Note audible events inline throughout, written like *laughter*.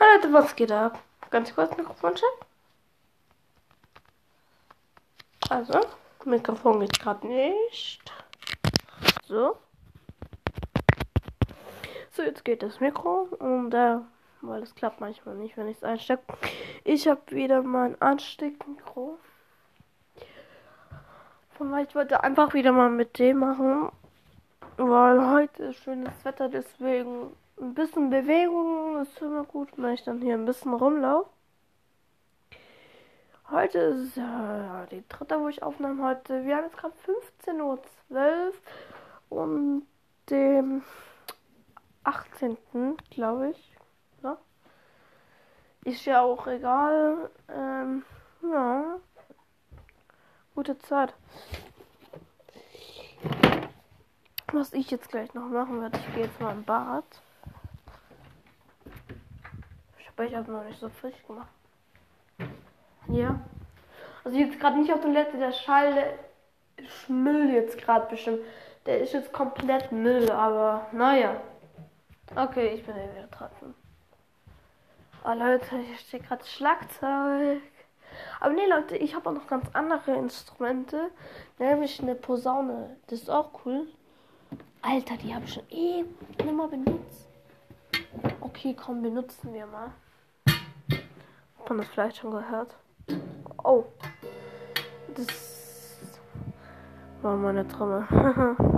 Hallo Leute, was geht ab? Ganz kurz Mikrofoncheck. Also, Mikrofon geht gerade nicht. So. So, jetzt geht das Mikro und äh, weil es klappt manchmal nicht, wenn ich es einstecke. Ich habe wieder mein Ansteckmikro. Von ich wollte einfach wieder mal mit dem machen, weil heute ist schönes Wetter, deswegen ein bisschen Bewegung ist immer gut, wenn ich dann hier ein bisschen rumlaufe. Heute ist ja die dritte, wo ich aufnehme heute. Wir haben jetzt gerade 15.12 Uhr und dem 18. glaube ich. Ja. Ist ja auch egal. Ähm, ja. Gute Zeit. Was ich jetzt gleich noch machen werde, ich gehe jetzt mal im Bad. Ich habe ich aber noch nicht so frisch gemacht. Ja. Also jetzt gerade nicht auf Toilette, der Schall der ist Müll jetzt gerade bestimmt. Der ist jetzt komplett Müll, aber naja. Okay, ich bin ja wieder dran. Oh Leute, hier steht gerade Schlagzeug. Aber nee, Leute, ich habe auch noch ganz andere Instrumente. Nämlich eine Posaune. Das ist auch cool. Alter, die habe ich schon eh mal benutzt. Okay, komm, benutzen wir mal. Hat man das vielleicht schon gehört? Oh. Das war meine Trommel. *laughs*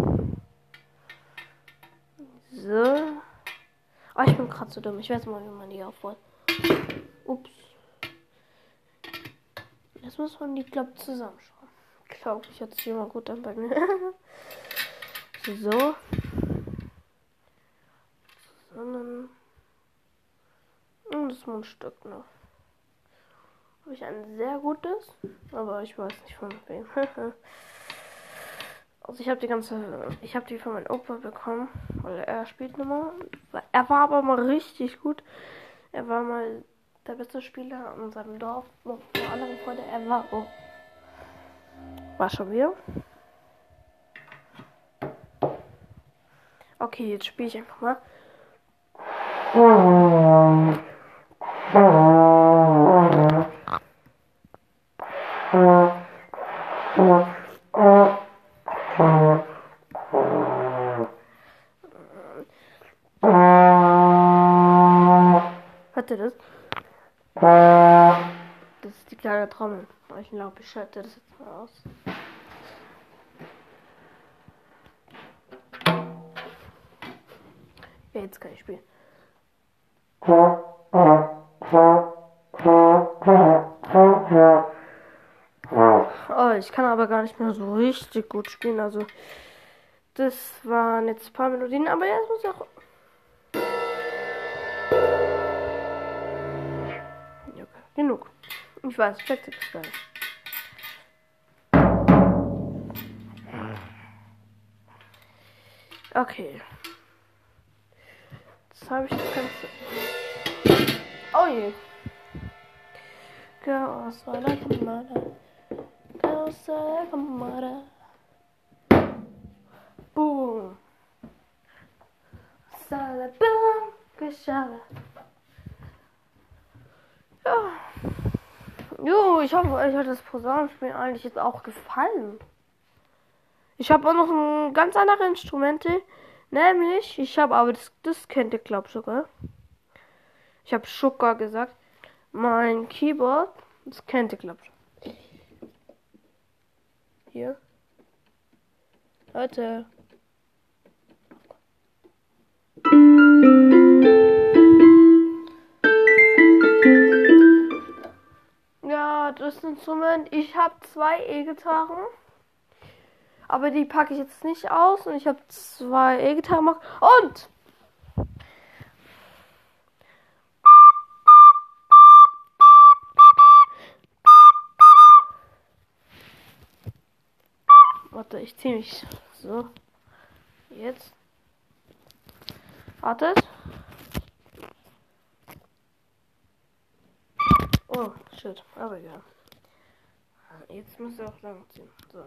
so. Oh, ich bin gerade so dumm. Ich weiß mal, wie man die aufbaut. Ups. Jetzt muss man die, glaube ich, zusammenschauen. Glaube ich, jetzt hier mal gut an bei mir. *laughs* so. Sondern. Und das Mundstück noch. Habe ich ein sehr gutes, aber ich weiß nicht von wem. *laughs* also ich habe die ganze, ich habe die von meinem Opa bekommen, weil er spielt nochmal. Er war aber mal richtig gut. Er war mal der beste Spieler in seinem Dorf. Noch eine andere Freunde. Er war oh, war schon wieder. Okay, jetzt spiele ich einfach mal. *laughs* ist die kleine Trommel. Ich glaube, ich schalte das jetzt mal aus. Ja, jetzt kann ich spielen. Oh, ich kann aber gar nicht mehr so richtig gut spielen. Also, das waren jetzt ein paar Melodien, aber jetzt muss ich auch. Genug. Ich weiß, check das gleich. Okay. Jetzt habe ich das Ganze. Oh je. Girls, I like a mother. Girls, I like a mother. Boom. Sala, boom. Geschala. Jo, ich hoffe, euch hat das Posaunenspiel eigentlich jetzt auch gefallen. Ich habe auch noch ein ganz andere Instrumente. Nämlich, ich habe aber das, das kennt ihr, glaubt sogar. Ich habe Schucker gesagt. Mein Keyboard, das kennt ihr, glaubt Hier. Leute. Instrument. Ich habe zwei E-Gitarren. Aber die packe ich jetzt nicht aus. Und ich habe zwei E-Gitarren. Und! Warte, ich ziehe mich so. Jetzt. Wartet. Shit. Aber ja. Jetzt muss er auch lang ziehen. So.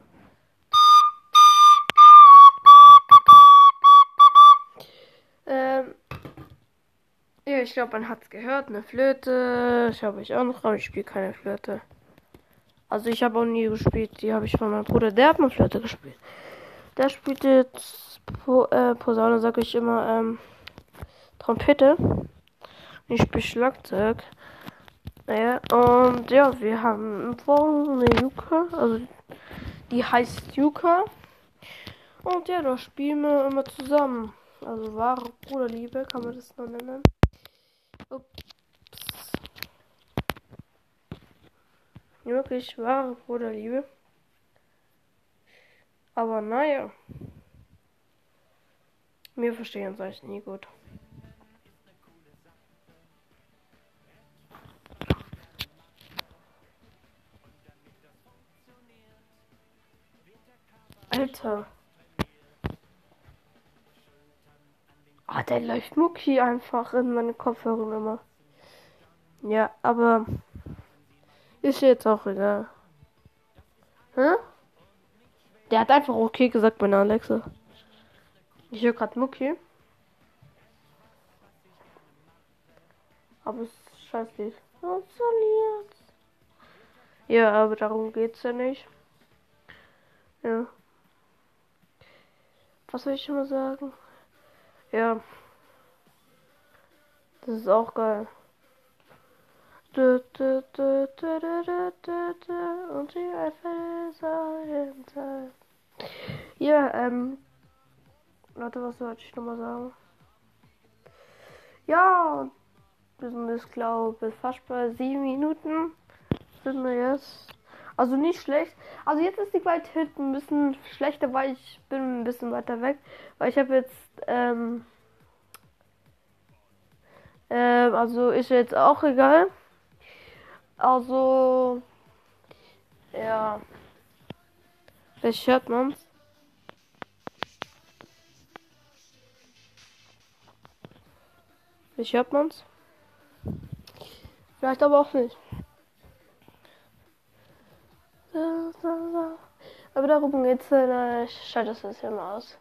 Ähm, Ja, ich glaube, man hat es gehört. Eine Flöte. Ich habe ich auch noch, aber ich spiele keine Flöte. Also ich habe auch nie gespielt. Die habe ich von meinem Bruder. Der hat mal Flöte gespielt. Der spielt jetzt po, äh, Posaune, sage ich immer, ähm, Trompete. Ich spiele Schlagzeug. Naja, und ja, wir haben morgen eine Yuka. Also die heißt Yuka. Und ja, da spielen wir immer zusammen. Also wahre Bruderliebe kann man das noch nennen. Ups. Wirklich wahre Bruderliebe. Aber naja. Wir verstehen uns eigentlich nie gut. Alter. Ah, der läuft Mucki einfach in meine Kopfhörer immer. Ja, aber ist jetzt auch egal. Hä? Der hat einfach okay gesagt, meine Alexa. Ich höre gerade Mucki. Aber es ist scheiße. Was soll jetzt? Ja, aber darum geht's ja nicht. Ja. Was soll ich schon mal sagen? Ja. Das ist auch geil. Und die Eifel ist Ja, ähm. Warte, was sollte ich nochmal sagen? Ja, wir sind jetzt, glaube ich, fast bei sieben Minuten. Sind wir jetzt. Also nicht schlecht. Also jetzt ist die Qualität ein bisschen schlechter, weil ich bin ein bisschen weiter weg. Weil ich habe jetzt, ähm, ähm, also ist jetzt auch egal. Also, ja. Vielleicht hört man's. Vielleicht hört man's. Vielleicht aber auch nicht. Darum geht's. Äh, ich schalte das jetzt hier mal aus.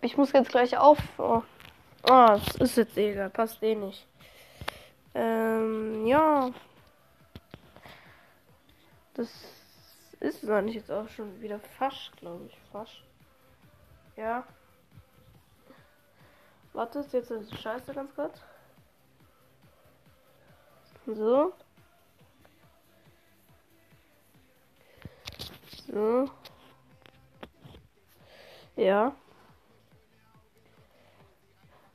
Ich muss jetzt gleich auf. Oh, oh das ist jetzt egal. Passt eh nicht. Ähm, ja. Das ist es eigentlich jetzt auch schon wieder fast, glaube ich. Fast. Ja. Warte, jetzt ist scheiße ganz kurz. So. So. Ja.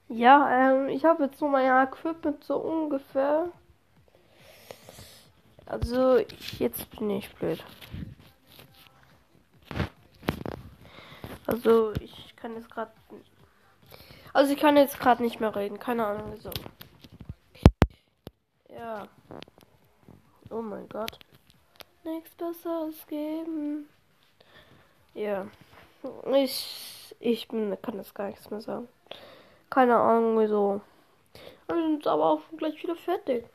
Ja, ähm, ich habe jetzt so mein Equipment so ungefähr. Also, jetzt bin ich blöd. Also, ich kann jetzt gerade. Also, ich kann jetzt gerade nicht mehr reden. Keine Ahnung wieso. Ja. Oh mein Gott nichts Besseres geben. Ja. Ich, ich bin, kann das gar nichts mehr sagen. Keine Ahnung, wieso. Wir sind aber auch gleich wieder fertig.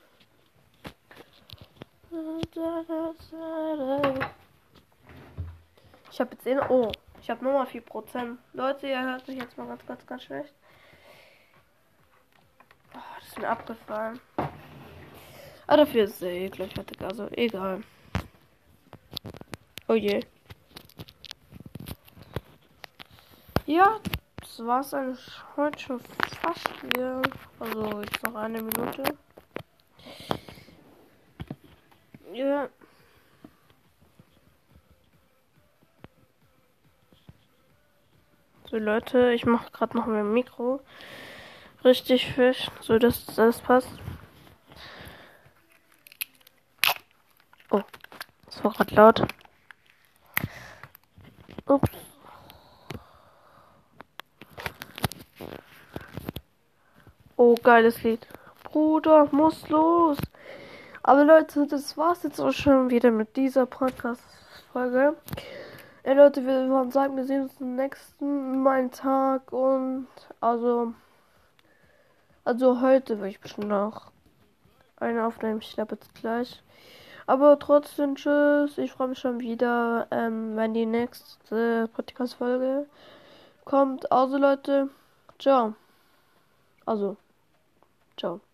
Ich habe jetzt eh oh, ich habe nochmal 4%. Leute, ihr hört mich jetzt mal ganz, ganz, ganz schlecht. Oh, das ist mir abgefallen. Aber dafür ist es eh gleich fertig, also egal. Oh je. Ja, das war's eigentlich heute schon fast wieder. Also jetzt noch eine Minute. Ja. So Leute, ich mache gerade noch mein Mikro richtig fisch, so dass das passt. Oh, das war gerade laut. Ups. Oh, geiles Lied. Bruder, muss los. Aber Leute, das war's jetzt auch schon wieder mit dieser Podcast-Folge. Ey Leute, wir wollen sagen, wir sehen uns am nächsten Mal Tag und also also heute will ich bestimmt noch eine aufnehmen. Ich glaube jetzt gleich. Aber trotzdem, tschüss. Ich freue mich schon wieder, ähm, wenn die nächste Podcast-Folge kommt. Also, Leute, ciao. Also. Ciao.